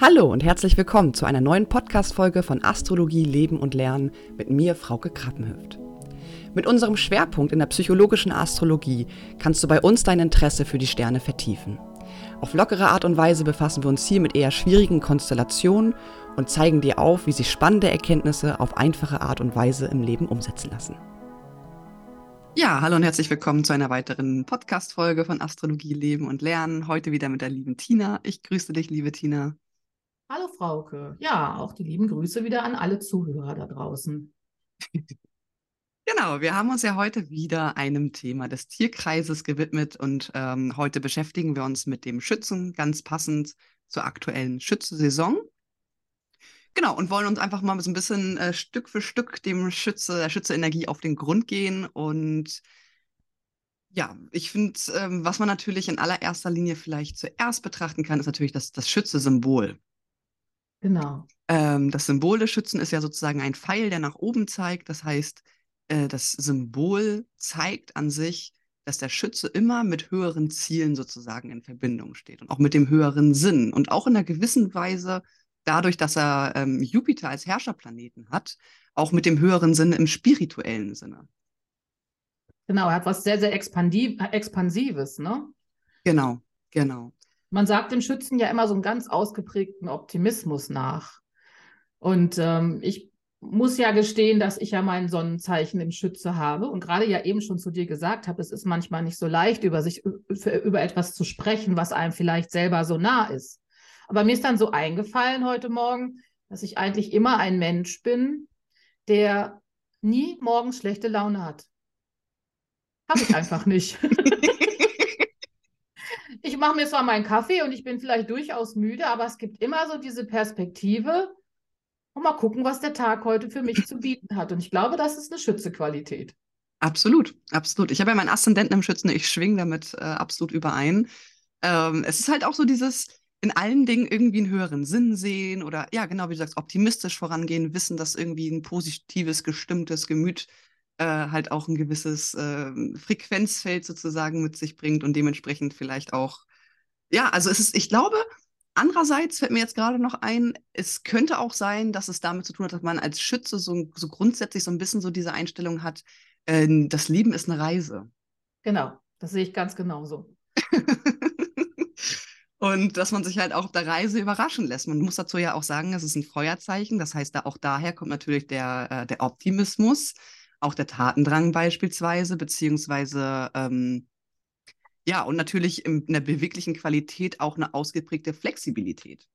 Hallo und herzlich willkommen zu einer neuen Podcast-Folge von Astrologie, Leben und Lernen mit mir, Frauke Krappenhöft. Mit unserem Schwerpunkt in der psychologischen Astrologie kannst du bei uns dein Interesse für die Sterne vertiefen. Auf lockere Art und Weise befassen wir uns hier mit eher schwierigen Konstellationen und zeigen dir auf, wie sich spannende Erkenntnisse auf einfache Art und Weise im Leben umsetzen lassen. Ja, hallo und herzlich willkommen zu einer weiteren Podcast-Folge von Astrologie, Leben und Lernen. Heute wieder mit der lieben Tina. Ich grüße dich, liebe Tina. Hallo Frauke. Ja, auch die lieben Grüße wieder an alle Zuhörer da draußen. Genau, wir haben uns ja heute wieder einem Thema des Tierkreises gewidmet und ähm, heute beschäftigen wir uns mit dem Schützen, ganz passend zur aktuellen Schütze-Saison. Genau, und wollen uns einfach mal so ein bisschen äh, Stück für Stück dem Schütze, der Schütze-Energie auf den Grund gehen. Und ja, ich finde, ähm, was man natürlich in allererster Linie vielleicht zuerst betrachten kann, ist natürlich das, das Schütze-Symbol. Genau. Ähm, das Symbol des Schützen ist ja sozusagen ein Pfeil, der nach oben zeigt. Das heißt, äh, das Symbol zeigt an sich, dass der Schütze immer mit höheren Zielen sozusagen in Verbindung steht und auch mit dem höheren Sinn und auch in einer gewissen Weise dadurch, dass er ähm, Jupiter als Herrscherplaneten hat, auch mit dem höheren Sinn im spirituellen Sinne. Genau, er hat was sehr, sehr Expansives, ne? Genau, genau. Man sagt dem Schützen ja immer so einen ganz ausgeprägten Optimismus nach. Und ähm, ich muss ja gestehen, dass ich ja mein Sonnenzeichen im Schütze habe und gerade ja eben schon zu dir gesagt habe, es ist manchmal nicht so leicht, über sich über etwas zu sprechen, was einem vielleicht selber so nah ist. Aber mir ist dann so eingefallen heute Morgen, dass ich eigentlich immer ein Mensch bin, der nie morgens schlechte Laune hat. Habe ich einfach nicht. ich mache mir zwar meinen Kaffee und ich bin vielleicht durchaus müde, aber es gibt immer so diese Perspektive und mal gucken, was der Tag heute für mich zu bieten hat. Und ich glaube, das ist eine Schützequalität. Absolut, absolut. Ich habe ja meinen Aszendenten im Schützen, ich schwinge damit äh, absolut überein. Ähm, es ist halt auch so dieses in allen Dingen irgendwie einen höheren Sinn sehen oder ja, genau wie du sagst, optimistisch vorangehen, wissen, dass irgendwie ein positives, gestimmtes Gemüt äh, halt auch ein gewisses äh, Frequenzfeld sozusagen mit sich bringt und dementsprechend vielleicht auch, ja, also es ist, ich glaube, andererseits fällt mir jetzt gerade noch ein, es könnte auch sein, dass es damit zu tun hat, dass man als Schütze so, so grundsätzlich so ein bisschen so diese Einstellung hat, äh, das Leben ist eine Reise. Genau, das sehe ich ganz genauso. Und dass man sich halt auch auf der Reise überraschen lässt. Man muss dazu ja auch sagen, es ist ein Feuerzeichen. Das heißt, da auch daher kommt natürlich der, äh, der Optimismus auch der Tatendrang beispielsweise, beziehungsweise ähm, ja, und natürlich in der beweglichen Qualität auch eine ausgeprägte Flexibilität.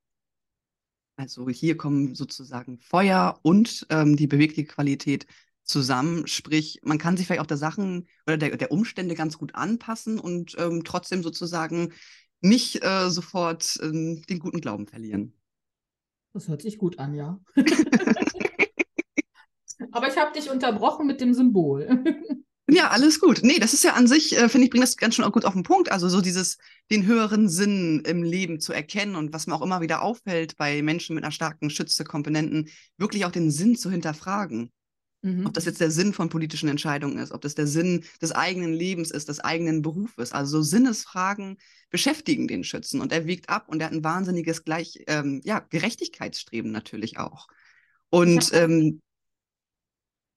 Also hier kommen sozusagen Feuer und ähm, die bewegliche Qualität zusammen. Sprich, man kann sich vielleicht auch der Sachen oder der, der Umstände ganz gut anpassen und ähm, trotzdem sozusagen nicht äh, sofort äh, den guten Glauben verlieren. Das hört sich gut an, ja. Aber ich habe dich unterbrochen mit dem Symbol. Ja, alles gut. Nee, das ist ja an sich, äh, finde ich, bringt das ganz schön auch gut auf den Punkt. Also so dieses, den höheren Sinn im Leben zu erkennen und was mir auch immer wieder auffällt bei Menschen mit einer starken Schütze-Komponenten, wirklich auch den Sinn zu hinterfragen. Mhm. Ob das jetzt der Sinn von politischen Entscheidungen ist, ob das der Sinn des eigenen Lebens ist, des eigenen Berufes. Also so Sinnesfragen beschäftigen den Schützen und er wiegt ab und er hat ein wahnsinniges Gleich, ähm, ja, Gerechtigkeitsstreben natürlich auch. Und ähm,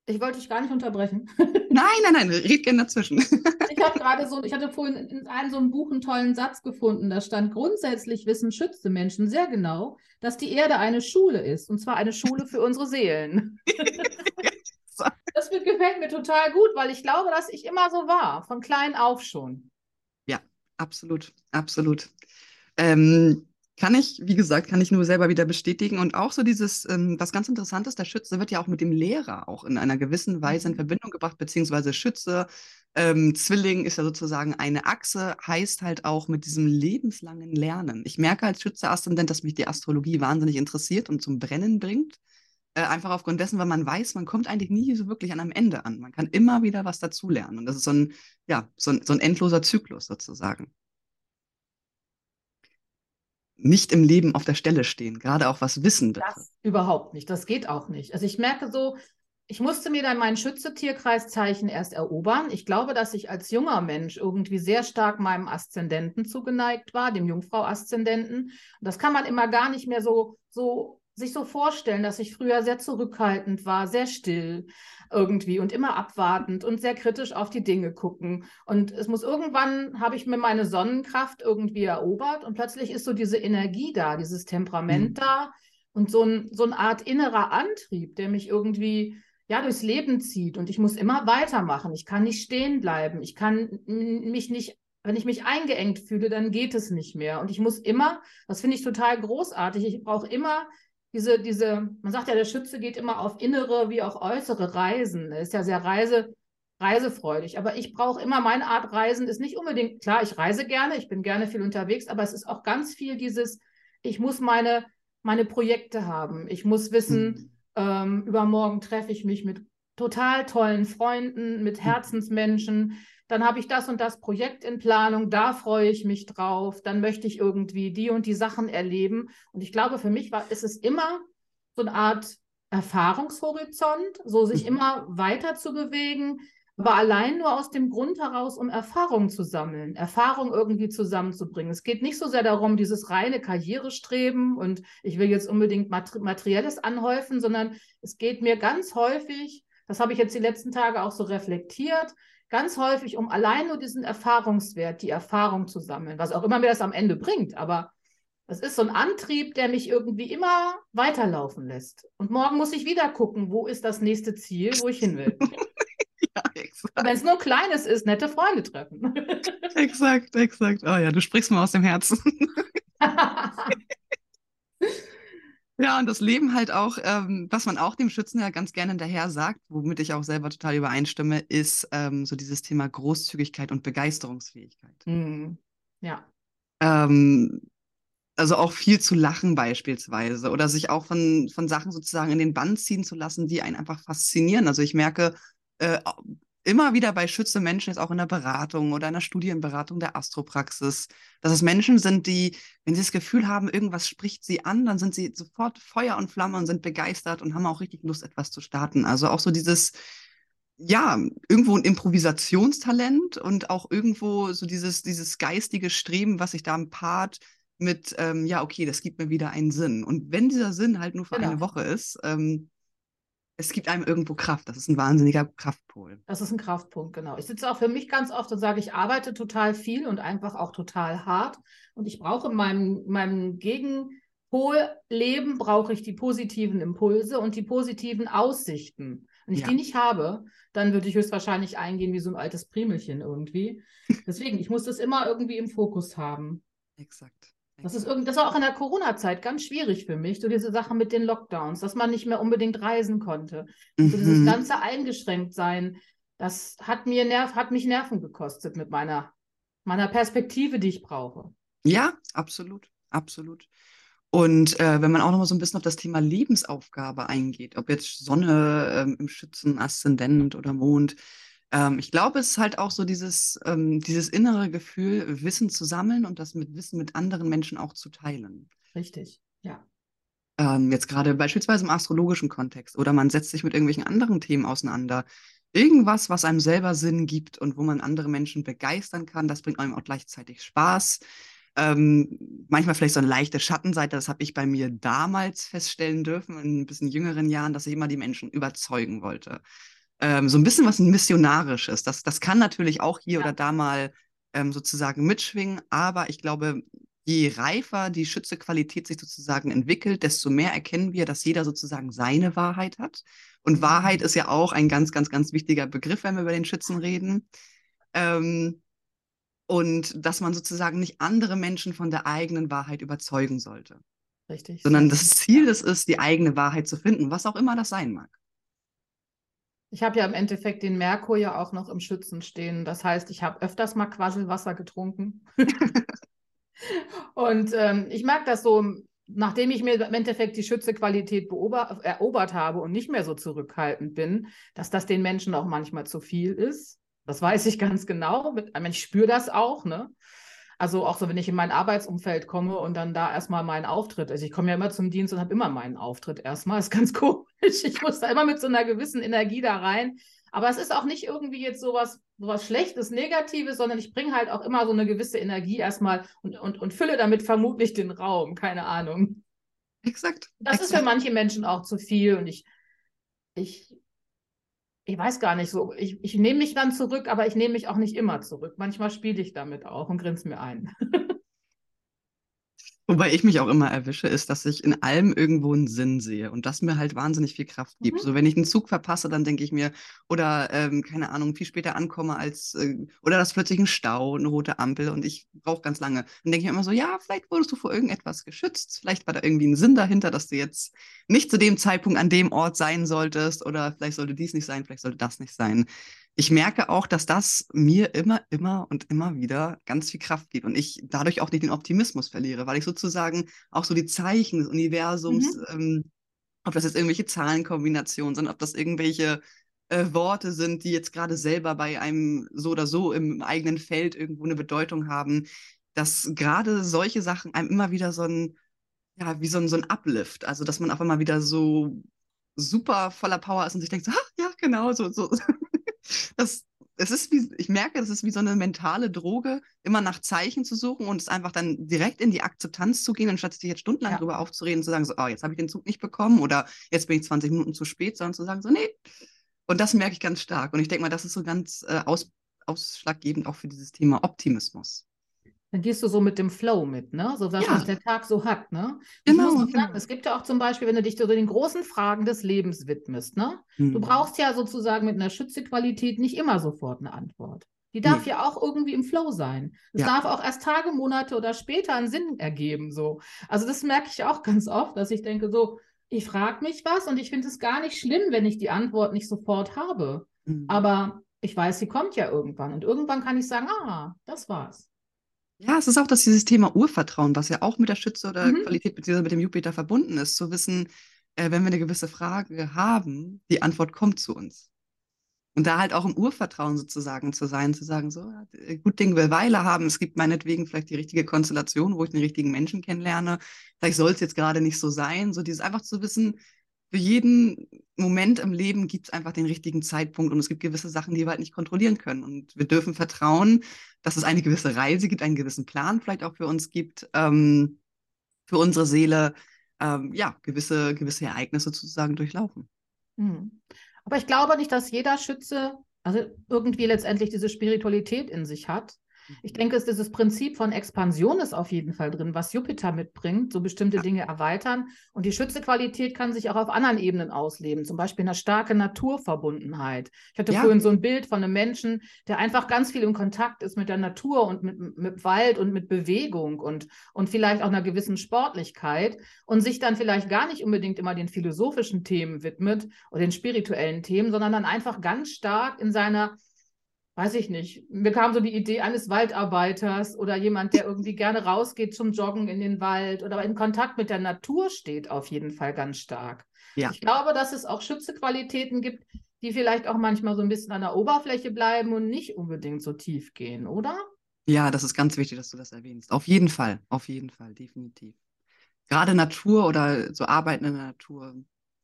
ich wollte dich gar nicht unterbrechen. Nein, nein, nein, red gerne dazwischen. ich habe gerade so, ich hatte vorhin in einem so einem Buch einen tollen Satz gefunden. Da stand, grundsätzlich wissen schützte Menschen sehr genau, dass die Erde eine Schule ist. Und zwar eine Schule für unsere Seelen. das gefällt mir total gut, weil ich glaube, dass ich immer so war, von klein auf schon. Ja, absolut, absolut. Ähm, kann ich, wie gesagt, kann ich nur selber wieder bestätigen. Und auch so dieses, ähm, was ganz interessant ist, der Schütze wird ja auch mit dem Lehrer auch in einer gewissen Weise in mhm. Verbindung gebracht, beziehungsweise Schütze, ähm, Zwilling ist ja sozusagen eine Achse, heißt halt auch mit diesem lebenslangen Lernen. Ich merke als Schütze-Aszendent, dass mich die Astrologie wahnsinnig interessiert und zum Brennen bringt. Äh, einfach aufgrund dessen, weil man weiß, man kommt eigentlich nie so wirklich an einem Ende an. Man kann immer wieder was dazulernen. Und das ist so ein, ja, so ein, so ein endloser Zyklus sozusagen nicht im Leben auf der Stelle stehen, gerade auch was Wissen betrifft. Das überhaupt nicht. Das geht auch nicht. Also ich merke so, ich musste mir dann mein Schütze-Tierkreiszeichen erst erobern. Ich glaube, dass ich als junger Mensch irgendwie sehr stark meinem Aszendenten zugeneigt war, dem Jungfrau-Aszendenten. Das kann man immer gar nicht mehr so, so sich so vorstellen, dass ich früher sehr zurückhaltend war, sehr still irgendwie und immer abwartend und sehr kritisch auf die Dinge gucken. Und es muss irgendwann, habe ich mir meine Sonnenkraft irgendwie erobert und plötzlich ist so diese Energie da, dieses Temperament mhm. da und so, ein, so eine Art innerer Antrieb, der mich irgendwie ja, durchs Leben zieht und ich muss immer weitermachen. Ich kann nicht stehen bleiben. Ich kann mich nicht, wenn ich mich eingeengt fühle, dann geht es nicht mehr. Und ich muss immer, das finde ich total großartig, ich brauche immer diese, diese, man sagt ja, der Schütze geht immer auf innere wie auch äußere Reisen. Er ist ja sehr reise, reisefreudig. Aber ich brauche immer meine Art Reisen, ist nicht unbedingt, klar, ich reise gerne, ich bin gerne viel unterwegs, aber es ist auch ganz viel dieses, ich muss meine, meine Projekte haben. Ich muss wissen, mhm. ähm, übermorgen treffe ich mich mit total tollen Freunden, mit mhm. Herzensmenschen dann habe ich das und das Projekt in Planung, da freue ich mich drauf, dann möchte ich irgendwie die und die Sachen erleben. Und ich glaube, für mich war, ist es immer so eine Art Erfahrungshorizont, so sich mhm. immer weiter zu bewegen, aber allein nur aus dem Grund heraus, um Erfahrung zu sammeln, Erfahrung irgendwie zusammenzubringen. Es geht nicht so sehr darum, dieses reine Karrierestreben und ich will jetzt unbedingt Materielles anhäufen, sondern es geht mir ganz häufig, das habe ich jetzt die letzten Tage auch so reflektiert, ganz häufig um allein nur diesen Erfahrungswert, die Erfahrung zu sammeln, was auch immer mir das am Ende bringt. Aber es ist so ein Antrieb, der mich irgendwie immer weiterlaufen lässt. Und morgen muss ich wieder gucken, wo ist das nächste Ziel, wo ich hin will. ja, Wenn es nur kleines ist, nette Freunde treffen. exakt, exakt. Oh ja, du sprichst mal aus dem Herzen. Ja, und das Leben halt auch, ähm, was man auch dem Schützen ja ganz gerne hinterher sagt, womit ich auch selber total übereinstimme, ist ähm, so dieses Thema Großzügigkeit und Begeisterungsfähigkeit. Mhm. Ja. Ähm, also auch viel zu lachen beispielsweise oder sich auch von, von Sachen sozusagen in den Bann ziehen zu lassen, die einen einfach faszinieren. Also ich merke, äh, immer wieder bei Schütze Menschen, jetzt auch in der Beratung oder in der Studienberatung der Astropraxis, dass es Menschen sind, die, wenn sie das Gefühl haben, irgendwas spricht sie an, dann sind sie sofort Feuer und Flamme und sind begeistert und haben auch richtig Lust, etwas zu starten. Also auch so dieses, ja, irgendwo ein Improvisationstalent und auch irgendwo so dieses, dieses geistige Streben, was sich da im Part mit, ähm, ja, okay, das gibt mir wieder einen Sinn. Und wenn dieser Sinn halt nur für genau. eine Woche ist, ähm, es gibt einem irgendwo Kraft. Das ist ein wahnsinniger Kraftpol. Das ist ein Kraftpunkt, genau. Ich sitze auch für mich ganz oft und sage, ich arbeite total viel und einfach auch total hart. Und ich brauche in meinem, meinem Gegenpolleben brauche ich die positiven Impulse und die positiven Aussichten. Wenn ich ja. die nicht habe, dann würde ich höchstwahrscheinlich eingehen wie so ein altes Primelchen irgendwie. Deswegen, ich muss das immer irgendwie im Fokus haben. Exakt. Das ist irgendwie, das war auch in der Corona-Zeit ganz schwierig für mich, so diese Sache mit den Lockdowns, dass man nicht mehr unbedingt reisen konnte. Mhm. So dieses ganze Eingeschränktsein, das hat mir Nerv, hat mich Nerven gekostet mit meiner, meiner Perspektive, die ich brauche. Ja, absolut, absolut. Und äh, wenn man auch noch mal so ein bisschen auf das Thema Lebensaufgabe eingeht, ob jetzt Sonne ähm, im Schützen, Aszendent oder Mond, ähm, ich glaube, es ist halt auch so dieses, ähm, dieses innere Gefühl, Wissen zu sammeln und das mit Wissen mit anderen Menschen auch zu teilen. Richtig, ja. Ähm, jetzt gerade beispielsweise im astrologischen Kontext oder man setzt sich mit irgendwelchen anderen Themen auseinander. Irgendwas, was einem selber Sinn gibt und wo man andere Menschen begeistern kann, das bringt einem auch gleichzeitig Spaß. Ähm, manchmal vielleicht so eine leichte Schattenseite, das habe ich bei mir damals feststellen dürfen, in ein bisschen jüngeren Jahren, dass ich immer die Menschen überzeugen wollte ähm, so ein bisschen was Missionarisches. Das, das kann natürlich auch hier ja. oder da mal ähm, sozusagen mitschwingen, aber ich glaube, je reifer die Schützequalität sich sozusagen entwickelt, desto mehr erkennen wir, dass jeder sozusagen seine Wahrheit hat. Und mhm. Wahrheit ist ja auch ein ganz, ganz, ganz wichtiger Begriff, wenn wir über den Schützen reden. Ähm, und dass man sozusagen nicht andere Menschen von der eigenen Wahrheit überzeugen sollte. Richtig. Sondern das Ziel des ist, die eigene Wahrheit zu finden, was auch immer das sein mag. Ich habe ja im Endeffekt den Merkur ja auch noch im Schützen stehen. Das heißt, ich habe öfters mal Quasselwasser getrunken. und ähm, ich merke das so, nachdem ich mir im Endeffekt die Schützequalität erobert habe und nicht mehr so zurückhaltend bin, dass das den Menschen auch manchmal zu viel ist. Das weiß ich ganz genau. Ich spüre das auch, ne? Also auch so, wenn ich in mein Arbeitsumfeld komme und dann da erstmal meinen Auftritt. Also ich komme ja immer zum Dienst und habe immer meinen Auftritt erstmal. Ist ganz komisch. Ich muss da immer mit so einer gewissen Energie da rein. Aber es ist auch nicht irgendwie jetzt sowas, sowas Schlechtes, Negatives, sondern ich bringe halt auch immer so eine gewisse Energie erstmal und, und, und fülle damit vermutlich den Raum. Keine Ahnung. Exakt. Das exakt. ist für manche Menschen auch zu viel und ich, ich, ich weiß gar nicht so. Ich, ich nehme mich dann zurück, aber ich nehme mich auch nicht immer zurück. Manchmal spiele ich damit auch und grinse mir ein. Wobei ich mich auch immer erwische, ist, dass ich in allem irgendwo einen Sinn sehe und das mir halt wahnsinnig viel Kraft gibt. Mhm. So, wenn ich einen Zug verpasse, dann denke ich mir, oder ähm, keine Ahnung, viel später ankomme als, äh, oder das ist plötzlich ein Stau, eine rote Ampel und ich brauche ganz lange. Dann denke ich mir immer so, ja, vielleicht wurdest du vor irgendetwas geschützt, vielleicht war da irgendwie ein Sinn dahinter, dass du jetzt nicht zu dem Zeitpunkt an dem Ort sein solltest oder vielleicht sollte dies nicht sein, vielleicht sollte das nicht sein ich merke auch, dass das mir immer, immer und immer wieder ganz viel Kraft gibt und ich dadurch auch nicht den Optimismus verliere, weil ich sozusagen auch so die Zeichen des Universums, mhm. ähm, ob das jetzt irgendwelche Zahlenkombinationen sind, ob das irgendwelche äh, Worte sind, die jetzt gerade selber bei einem so oder so im eigenen Feld irgendwo eine Bedeutung haben, dass gerade solche Sachen einem immer wieder so ein, ja, wie so ein, so ein Uplift, also dass man auf einmal wieder so super voller Power ist und sich denkt, so, ah, ja, genau, so, so, das, es ist wie, ich merke, das ist wie so eine mentale Droge, immer nach Zeichen zu suchen und es einfach dann direkt in die Akzeptanz zu gehen, anstatt sich jetzt stundenlang ja. drüber aufzureden und zu sagen, so, oh, jetzt habe ich den Zug nicht bekommen oder jetzt bin ich 20 Minuten zu spät, sondern zu sagen, so, nee. Und das merke ich ganz stark. Und ich denke mal, das ist so ganz äh, aus, ausschlaggebend auch für dieses Thema Optimismus. Dann gehst du so mit dem Flow mit, ne? So was, ja. was der Tag so hat, ne? Genau, genau. Sagen, es gibt ja auch zum Beispiel, wenn du dich so den großen Fragen des Lebens widmest, ne? Mhm. Du brauchst ja sozusagen mit einer Schützequalität nicht immer sofort eine Antwort. Die darf nee. ja auch irgendwie im Flow sein. Es ja. darf auch erst Tage, Monate oder später einen Sinn ergeben. So. Also das merke ich auch ganz oft, dass ich denke, so, ich frage mich was und ich finde es gar nicht schlimm, wenn ich die Antwort nicht sofort habe. Mhm. Aber ich weiß, sie kommt ja irgendwann. Und irgendwann kann ich sagen, ah, das war's. Ja, es ist auch das dieses Thema Urvertrauen, was ja auch mit der Schütze oder mhm. Qualität beziehungsweise mit dem Jupiter verbunden ist, zu wissen, äh, wenn wir eine gewisse Frage haben, die Antwort kommt zu uns. Und da halt auch im Urvertrauen sozusagen zu sein, zu sagen, so, gut Ding will Weile haben, es gibt meinetwegen vielleicht die richtige Konstellation, wo ich den richtigen Menschen kennenlerne. Vielleicht soll es jetzt gerade nicht so sein. So dieses einfach zu wissen, für jeden Moment im Leben gibt es einfach den richtigen Zeitpunkt und es gibt gewisse Sachen, die wir halt nicht kontrollieren können. Und wir dürfen vertrauen, dass es eine gewisse Reise gibt, einen gewissen Plan vielleicht auch für uns gibt, ähm, für unsere Seele, ähm, ja, gewisse, gewisse Ereignisse sozusagen durchlaufen. Hm. Aber ich glaube nicht, dass jeder Schütze also irgendwie letztendlich diese Spiritualität in sich hat. Ich denke, es ist dieses Prinzip von Expansion ist auf jeden Fall drin, was Jupiter mitbringt, so bestimmte Dinge erweitern. Und die Schützequalität kann sich auch auf anderen Ebenen ausleben, zum Beispiel eine starke Naturverbundenheit. Ich hatte ja. vorhin so ein Bild von einem Menschen, der einfach ganz viel in Kontakt ist mit der Natur und mit, mit Wald und mit Bewegung und, und vielleicht auch einer gewissen Sportlichkeit und sich dann vielleicht gar nicht unbedingt immer den philosophischen Themen widmet oder den spirituellen Themen, sondern dann einfach ganz stark in seiner weiß ich nicht, mir kam so die Idee eines Waldarbeiters oder jemand, der irgendwie gerne rausgeht zum Joggen in den Wald oder in Kontakt mit der Natur steht, auf jeden Fall ganz stark. Ja. Ich glaube, dass es auch Schützequalitäten gibt, die vielleicht auch manchmal so ein bisschen an der Oberfläche bleiben und nicht unbedingt so tief gehen, oder? Ja, das ist ganz wichtig, dass du das erwähnst. Auf jeden Fall, auf jeden Fall, definitiv. Gerade Natur oder so Arbeiten in der Natur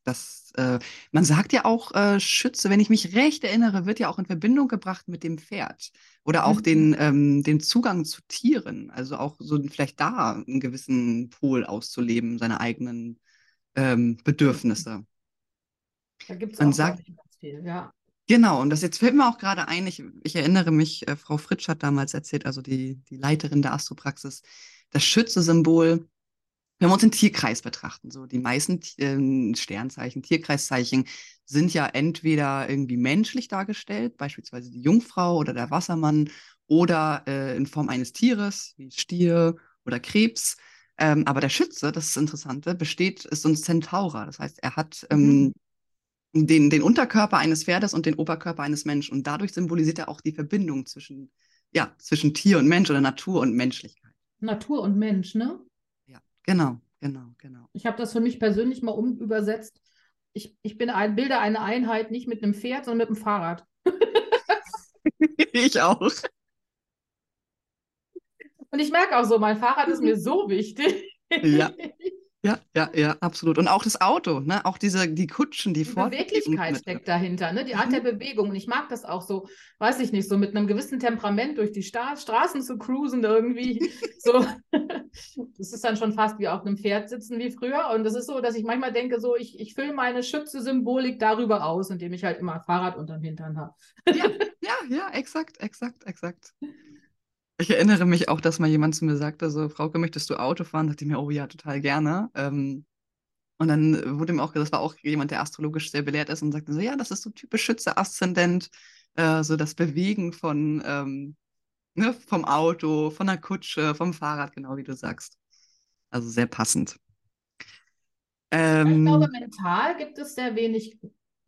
das, äh, man sagt ja auch, äh, Schütze, wenn ich mich recht erinnere, wird ja auch in Verbindung gebracht mit dem Pferd oder auch mhm. den, ähm, den Zugang zu Tieren. Also auch so vielleicht da einen gewissen Pol auszuleben, seine eigenen ähm, Bedürfnisse. Da gibt es auch sagt, ganz viel, ja. Genau, und das jetzt fällt mir auch gerade ein, ich, ich erinnere mich, äh, Frau Fritsch hat damals erzählt, also die, die Leiterin der Astropraxis, das Schütze-Symbol wenn wir uns den Tierkreis betrachten, so die meisten äh, Sternzeichen, Tierkreiszeichen sind ja entweder irgendwie menschlich dargestellt, beispielsweise die Jungfrau oder der Wassermann, oder äh, in Form eines Tieres, wie Stier oder Krebs. Ähm, aber der Schütze, das ist das Interessante, besteht, ist so ein Zentaurer. Das heißt, er hat ähm, mhm. den, den Unterkörper eines Pferdes und den Oberkörper eines Menschen. Und dadurch symbolisiert er auch die Verbindung zwischen, ja, zwischen Tier und Mensch oder Natur und Menschlichkeit. Natur und Mensch, ne? Genau, genau, genau. Ich habe das für mich persönlich mal umübersetzt. Ich, ich bin ein, bilde eine Einheit nicht mit einem Pferd, sondern mit einem Fahrrad. ich auch. Und ich merke auch so, mein Fahrrad ist mir so wichtig. Ja. Ja, ja, ja, absolut. Und auch das Auto, ne? Auch diese, die Kutschen, die, Die Beweglichkeit steckt dahinter, ne? Die Art der Mhm. Bewegung. Und ich mag das auch so, weiß ich nicht, so mit einem gewissen Temperament durch die Sta Straßen zu cruisen irgendwie. So, das ist dann schon fast wie auf einem Pferd sitzen wie früher. Und das ist so, dass ich manchmal denke, so, ich, ich fülle meine Schütze-Symbolik darüber aus, indem ich halt immer Fahrrad unterm Hintern habe. Ja, ja, ja, exakt, exakt, exakt. Ich erinnere mich auch, dass mal jemand zu mir sagte, so, Frauke, möchtest du Auto fahren? Da dachte ich mir, oh ja, total gerne. Ähm, und dann wurde mir auch, das war auch jemand, der astrologisch sehr belehrt ist und sagte so, ja, das ist so typisch Schütze-Aszendent, äh, so das Bewegen von, ähm, ne, vom Auto, von der Kutsche, vom Fahrrad, genau wie du sagst. Also sehr passend. Ich glaube, Ähm, mental gibt es sehr wenig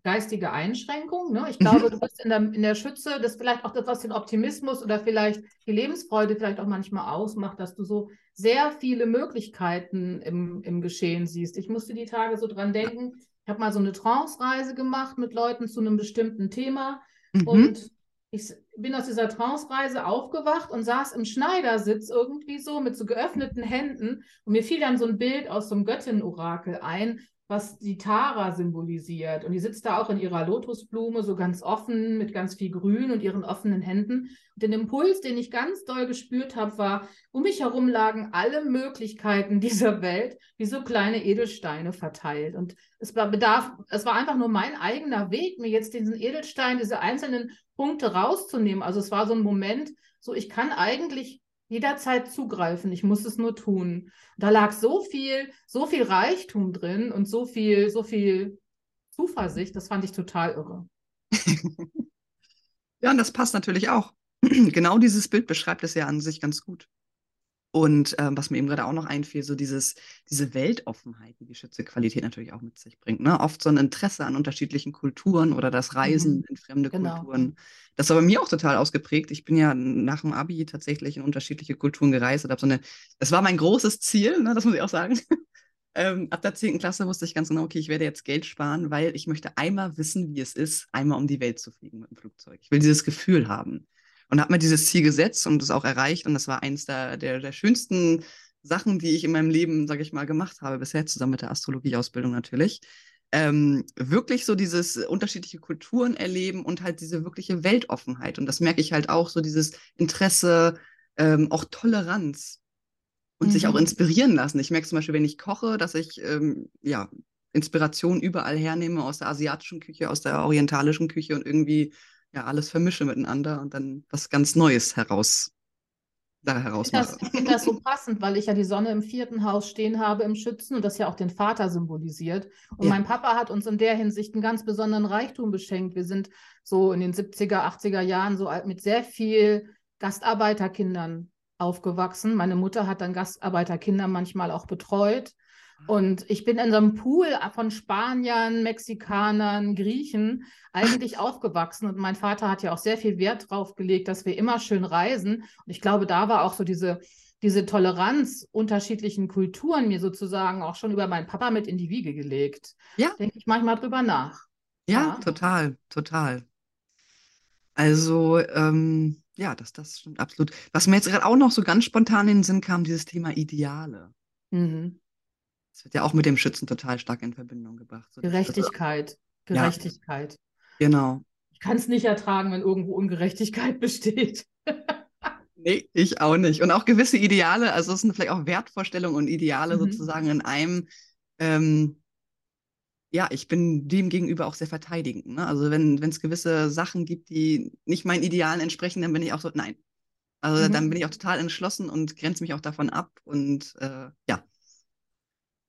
geistige Einschränkungen. Ne? Ich glaube, du bist in der, in der Schütze, das ist vielleicht auch das, was den Optimismus oder vielleicht die Lebensfreude vielleicht auch manchmal ausmacht, dass du so sehr viele Möglichkeiten im, im Geschehen siehst. Ich musste die Tage so dran denken. Ich habe mal so eine Trance-Reise gemacht mit Leuten zu einem bestimmten Thema. mhm. Und ich bin aus dieser Trance-Reise aufgewacht und saß im Schneidersitz irgendwie so mit so geöffneten Händen. Und mir fiel dann so ein Bild aus so einem Göttin-Orakel ein, was die Tara symbolisiert. Und die sitzt da auch in ihrer Lotusblume, so ganz offen, mit ganz viel Grün und ihren offenen Händen. Und den Impuls, den ich ganz doll gespürt habe, war, um mich herum lagen alle Möglichkeiten dieser Welt wie so kleine Edelsteine verteilt. Und es war bedarf, es war einfach nur mein eigener Weg, mir jetzt diesen Edelstein, diese einzelnen Punkte rauszunehmen. Also es war so ein Moment, so ich kann eigentlich jederzeit zugreifen, ich muss es nur tun. Da lag so viel, so viel Reichtum drin und so viel, so viel Zuversicht, das fand ich total irre. Ja, und das passt natürlich auch. Genau dieses Bild beschreibt es ja an sich ganz gut. Und ähm, was mir eben gerade auch noch einfiel, so dieses, diese Weltoffenheit, die die Schütze-Qualität natürlich auch mit sich bringt. Ne? Oft so ein Interesse an unterschiedlichen Kulturen oder das Reisen Mhm. in fremde Genau. Kulturen. Das war bei mir auch total ausgeprägt. Ich bin ja nach dem Abi tatsächlich in unterschiedliche Kulturen gereist und habe so eine, das war mein großes Ziel, ne? das muss ich auch sagen. Ähm, ab der 10. Klasse wusste ich ganz genau, okay, ich werde jetzt Geld sparen, weil ich möchte einmal wissen, wie es ist, einmal um die Welt zu fliegen mit dem Flugzeug. Ich will dieses Gefühl haben. Und habe mir dieses Ziel gesetzt und es auch erreicht. Und das war eines der, der, der schönsten Sachen, die ich in meinem Leben, sage ich mal, gemacht habe, bisher zusammen mit der Astrologieausbildung natürlich. Ähm, wirklich so dieses unterschiedliche Kulturen erleben und halt diese wirkliche Weltoffenheit. Und das merke ich halt auch, so dieses Interesse, ähm, auch Toleranz und sich auch Mhm. inspirieren lassen. Ich merke zum Beispiel, wenn ich koche, dass ich ähm, ja, Inspiration überall hernehme, aus der asiatischen Küche, aus der orientalischen Küche und irgendwie ja alles vermische miteinander und dann was ganz Neues heraus, da heraus Ich finde das, so passend, weil ich ja die Sonne im vierten Haus stehen habe im Schützen und das ja auch den Vater symbolisiert. Und Ja. mein Papa hat uns in der Hinsicht einen ganz besonderen Reichtum beschenkt. Wir sind so in den 70er, 80er Jahren so alt- mit sehr viel Gastarbeiterkindern aufgewachsen. Meine Mutter hat dann Gastarbeiterkinder manchmal auch betreut. Und ich bin in so einem Pool von Spaniern, Mexikanern, Griechen eigentlich aufgewachsen. Und mein Vater hat ja auch sehr viel Wert drauf gelegt, dass wir immer schön reisen. Und ich glaube, da war auch so diese, diese Toleranz unterschiedlichen Kulturen mir sozusagen auch schon über meinen Papa mit in die Wiege gelegt. Ja. Denke ich manchmal drüber nach. Ja, Ja. total, total. Also, ähm, ja, das, das stimmt absolut. Was mir jetzt gerade auch noch so ganz spontan in den Sinn kam, dieses Thema Ideale. Mhm. Das wird ja auch mit dem Schützen total stark in Verbindung gebracht. So, das- das- Gerechtigkeit. Ja. Gerechtigkeit. Genau. Ich kann es nicht ertragen, wenn irgendwo Ungerechtigkeit besteht. Nee, ich auch nicht. Und auch gewisse Ideale, also es sind vielleicht auch Wertvorstellungen und Ideale Mhm. sozusagen in einem. Ähm, ja, ich bin dem gegenüber auch sehr verteidigend. Ne? Also wenn es gewisse Sachen gibt, die nicht meinen Idealen entsprechen, dann bin ich auch so, nein. Also Mhm. dann bin ich auch total entschlossen und grenze mich auch davon ab. Und äh, ja,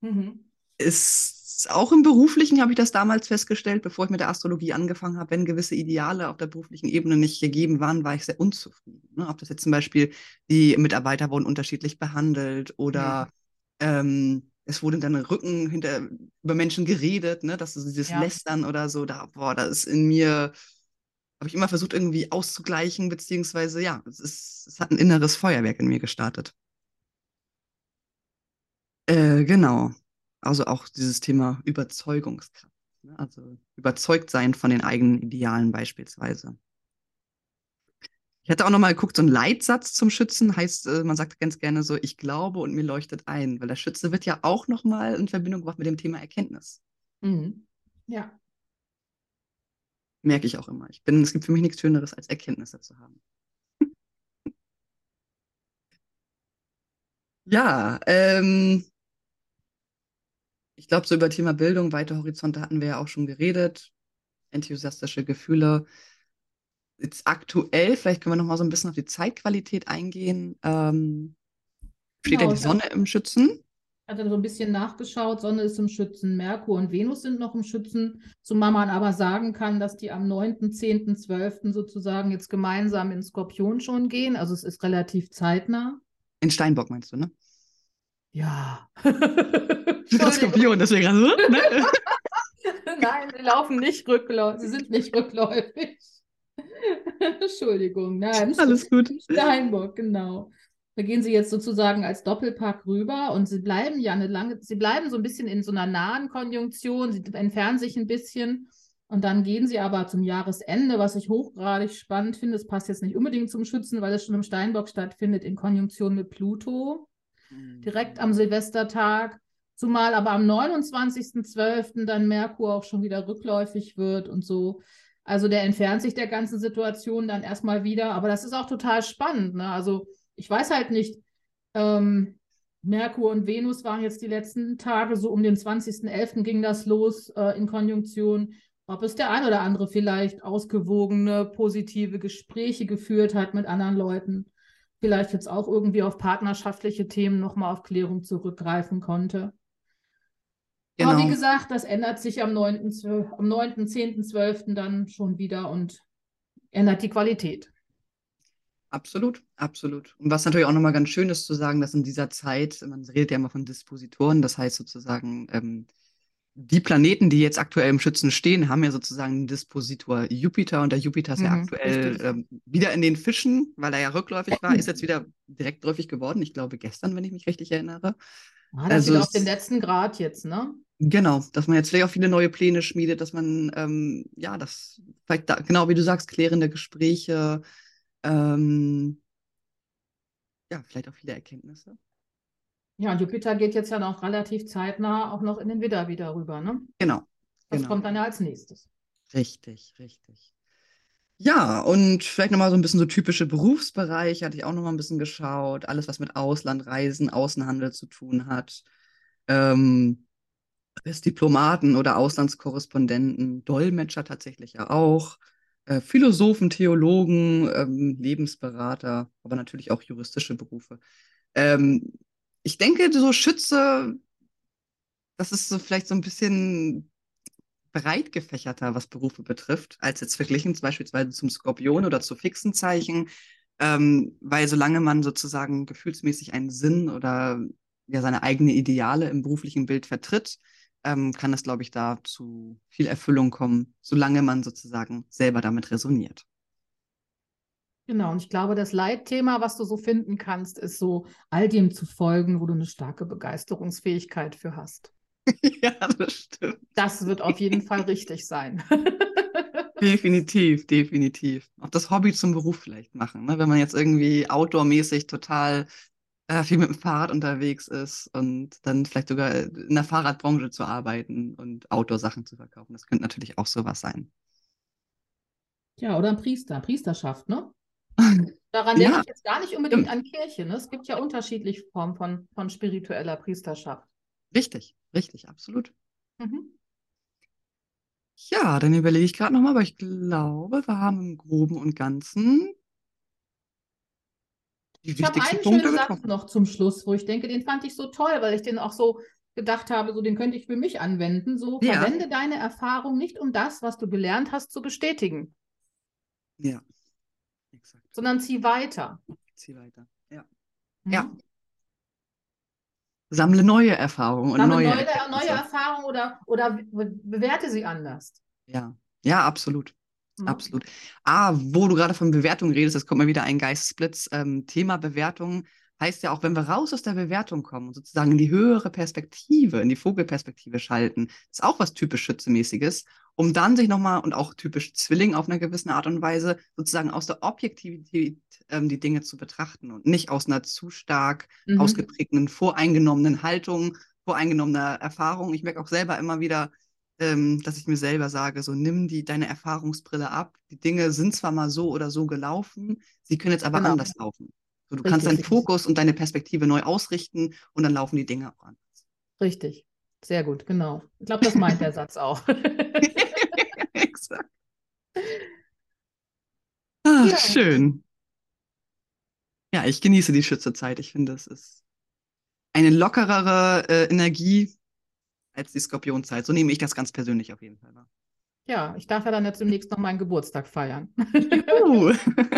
Mhm. ist auch im Beruflichen habe ich das damals festgestellt, bevor ich mit der Astrologie angefangen habe, wenn gewisse Ideale auf der beruflichen Ebene nicht gegeben waren, war ich sehr unzufrieden. Ne? Ob das jetzt zum Beispiel die Mitarbeiter wurden unterschiedlich behandelt oder ähm, es wurde dann Rücken hinter über Menschen geredet, ne? dass so dieses Ja. Lästern oder so, da, boah, da ist in mir, habe ich immer versucht, irgendwie auszugleichen, beziehungsweise ja, es ist, es hat ein inneres Feuerwerk in mir gestartet. Äh, genau. Also auch dieses Thema Überzeugungskraft. Ne? Also überzeugt sein von den eigenen Idealen beispielsweise. Ich hatte auch noch mal geguckt, so ein Leitsatz zum Schützen heißt, äh, man sagt ganz gerne so, ich glaube und mir leuchtet ein, weil der Schütze wird ja auch noch mal in Verbindung gebracht mit dem Thema Erkenntnis. Mhm. Ja. Merke ich auch immer. Ich bin, es gibt für mich nichts Schöneres, als Erkenntnisse zu haben. ja, ähm, ich glaube, so über Thema Bildung, weite Horizonte hatten wir ja auch schon geredet. Enthusiastische Gefühle. Jetzt aktuell, vielleicht können wir noch mal so ein bisschen auf die Zeitqualität eingehen. Ähm, steht Genau, ja die Sonne im Schützen. hatte so ein bisschen nachgeschaut, Sonne ist im Schützen, Merkur und Venus sind noch im Schützen, zumal man aber sagen kann, dass die am 9., 10., 12. sozusagen jetzt gemeinsam in Skorpion schon gehen. Also es ist relativ zeitnah. In Steinbock meinst du, ne? Ja. Das Skorpion, deswegen also, ne? Nein, sie laufen nicht rückläufig. Sie sind nicht rückläufig. Entschuldigung, nein. Alles gut. Steinbock, genau. Da gehen sie jetzt sozusagen als Doppelpack rüber und sie bleiben ja eine lange, sie bleiben so ein bisschen in so einer nahen Konjunktion, sie entfernen sich ein bisschen und dann gehen sie aber zum Jahresende, was ich hochgradig spannend finde. Es passt jetzt nicht unbedingt zum Schützen, weil es schon im Steinbock stattfindet, in Konjunktion mit Pluto direkt am Silvestertag, zumal aber am 29.12. dann Merkur auch schon wieder rückläufig wird und so. Also der entfernt sich der ganzen Situation dann erstmal wieder, aber das ist auch total spannend. Ne? Also ich weiß halt nicht, ähm, Merkur und Venus waren jetzt die letzten Tage, so um den 20.11. ging das los äh, in Konjunktion, ob es der ein oder andere vielleicht ausgewogene, positive Gespräche geführt hat mit anderen Leuten vielleicht jetzt auch irgendwie auf partnerschaftliche Themen nochmal auf Klärung zurückgreifen konnte. Aber wie Genau. gesagt, das ändert sich am 9., 12., am 9., 10., 12. dann schon wieder und ändert die Qualität. Absolut, absolut. Und was natürlich auch nochmal ganz schön ist zu sagen, dass in dieser Zeit, man redet ja immer von Dispositoren, das heißt sozusagen, ähm, die Planeten, die jetzt aktuell im Schützen stehen, haben ja sozusagen einen Dispositor Jupiter und der Jupiter ist ja Mhm, aktuell richtig. ähm, wieder in den Fischen, weil er ja rückläufig war, ist jetzt wieder direktläufig geworden. Ich glaube gestern, wenn ich mich richtig erinnere. Ah, das Also wieder auf den letzten Grad jetzt, ne? Genau, dass man jetzt vielleicht auch viele neue Pläne schmiedet, dass man, ähm, ja, das vielleicht da, genau wie du sagst, klärende Gespräche, ähm, ja, vielleicht auch viele Erkenntnisse. Ja, und Jupiter geht jetzt ja noch relativ zeitnah auch noch in den Widder wieder rüber, ne? Genau, Das genau. kommt dann ja als nächstes. Richtig, richtig. Ja, und vielleicht nochmal so ein bisschen so typische Berufsbereiche, hatte ich auch nochmal ein bisschen geschaut. Alles, was mit Auslandreisen, Außenhandel zu tun hat. Ähm, ist Diplomaten oder Auslandskorrespondenten, Dolmetscher tatsächlich ja auch. Äh, Philosophen, Theologen, ähm, Lebensberater, aber natürlich auch juristische Berufe. Ähm, ich denke, so Schütze, das ist so vielleicht so ein bisschen breit gefächerter, was Berufe betrifft, als jetzt verglichen beispielsweise zum Skorpion oder zu fixen Zeichen. Ähm, weil solange man sozusagen gefühlsmäßig einen Sinn oder ja seine eigene Ideale im beruflichen Bild vertritt, ähm, kann es, glaube ich, da zu viel Erfüllung kommen, solange man sozusagen selber damit resoniert. Genau, und ich glaube, das Leitthema, was du so finden kannst, ist so all dem zu folgen, wo du eine starke Begeisterungsfähigkeit für hast. ja, das stimmt. Das wird auf jeden Fall richtig sein. Definitiv, definitiv. Auch das Hobby zum Beruf vielleicht machen. Ne? Wenn man jetzt irgendwie outdoormäßig total äh, viel mit dem Fahrrad unterwegs ist und dann vielleicht sogar in der Fahrradbranche zu arbeiten und Outdoor-Sachen zu verkaufen. Das könnte natürlich auch sowas sein. Ja, oder ein Priester, Priesterschaft, ne? Daran Ja. denke ich jetzt gar nicht unbedingt an Kirche. Ne? Es gibt ja unterschiedliche Formen von, von spiritueller Priesterschaft. Richtig, richtig, absolut. Mhm. Ja, dann überlege ich gerade nochmal, aber ich glaube, wir haben im Groben und Ganzen die Ich habe wichtigsten einen Punkte schönen Satz noch zum Schluss, wo ich denke, den fand ich so toll, weil ich den auch so gedacht habe, so den könnte ich für mich anwenden. So, Ja. verwende deine Erfahrung nicht, um das, was du gelernt hast, zu bestätigen, Ja, exakt. sondern zieh weiter. Zieh weiter. Ja. Mhm. Ja. Sammle neue Erfahrungen Sammle neue neue, neue. Erfahrungen oder, oder be bewerte sie anders. Ja, ja, absolut. Mhm. Absolut. Ah, wo du gerade von Bewertung redest, das kommt mir wieder ein Geistesblitz. Ähm, Thema Bewertung Heißt ja auch, wenn wir raus aus der Bewertung kommen und sozusagen in die höhere Perspektive, in die Vogelperspektive schalten, ist auch was typisch Schützemäßiges, um dann sich nochmal und auch typisch Zwilling auf einer gewissen Art und Weise sozusagen aus der Objektivität ähm, die Dinge zu betrachten und nicht aus einer zu stark mhm. ausgeprägten, voreingenommenen Haltung, voreingenommener Erfahrung. Ich merke auch selber immer wieder, ähm, dass ich mir selber sage, so nimm die deine Erfahrungsbrille ab. Die Dinge sind zwar mal so oder so gelaufen, sie können jetzt aber genau. anders laufen. So, du richtig, kannst deinen richtig. Fokus und deine Perspektive neu ausrichten und dann laufen die Dinge auch anders. Richtig. Sehr gut, genau. Ich glaube, das meint der Satz auch. Exakt. Ach, ja. schön. Ja, ich genieße die Schützezeit. Ich finde, es ist eine lockerere äh, Energie als die Skorpionzeit. So nehme ich das ganz persönlich auf jeden Fall wahr. Ja, ich darf ja dann jetzt demnächst noch meinen Geburtstag feiern.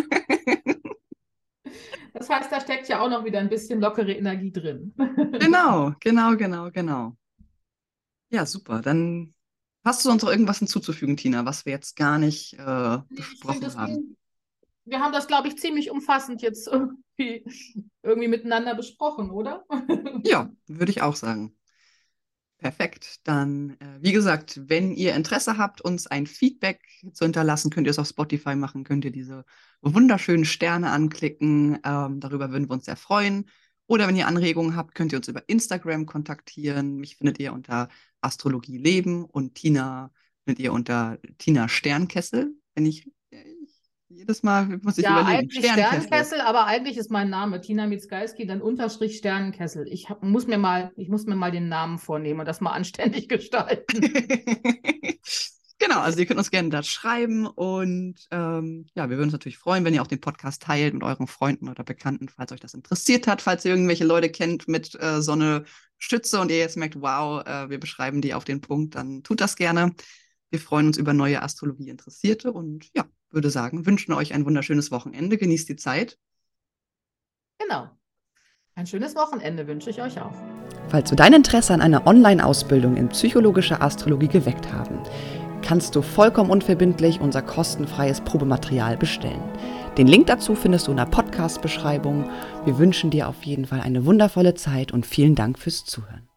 Das heißt, da steckt ja auch noch wieder ein bisschen lockere Energie drin. Genau, genau, genau, genau. Ja, super. Dann hast du sonst noch irgendwas hinzuzufügen, Tina, was wir jetzt gar nicht äh, besprochen haben? wir haben das, glaube ich, ziemlich umfassend jetzt irgendwie, irgendwie miteinander besprochen, oder? ja, würde ich auch sagen. Perfekt. Dann, äh, wie gesagt, wenn ihr Interesse habt, uns ein Feedback zu hinterlassen, könnt ihr es auf Spotify machen, könnt ihr diese wunderschönen Sterne anklicken. Ähm, darüber würden wir uns sehr freuen. Oder wenn ihr Anregungen habt, könnt ihr uns über Instagram kontaktieren. Mich findet ihr unter Astrologie Leben und Tina findet ihr unter Tina Sternkessel, wenn ich jedes Mal muss ich ja, überlegen. Eigentlich Sternkessel. Sternkessel, aber eigentlich ist mein Name Tina Mitzgalski, dann Unterstrich Sternkessel. Ich hab, muss mir mal, ich muss mir mal den Namen vornehmen und das mal anständig gestalten. genau, also ihr könnt uns gerne da schreiben und ähm, ja, wir würden uns natürlich freuen, wenn ihr auch den Podcast teilt mit euren Freunden oder Bekannten, falls euch das interessiert hat, falls ihr irgendwelche Leute kennt mit äh, so einer Stütze und ihr jetzt merkt, wow, äh, wir beschreiben die auf den Punkt, dann tut das gerne. Wir freuen uns über neue Astrologie-Interessierte und ja, würde sagen, wünschen euch ein wunderschönes Wochenende. Genießt die Zeit. Genau. Ein schönes Wochenende wünsche ich euch auch. Falls du dein Interesse an einer Online-Ausbildung in psychologischer Astrologie geweckt haben, kannst du vollkommen unverbindlich unser kostenfreies Probematerial bestellen. Den Link dazu findest du in der Podcast-Beschreibung. Wir wünschen dir auf jeden Fall eine wundervolle Zeit und vielen Dank fürs Zuhören.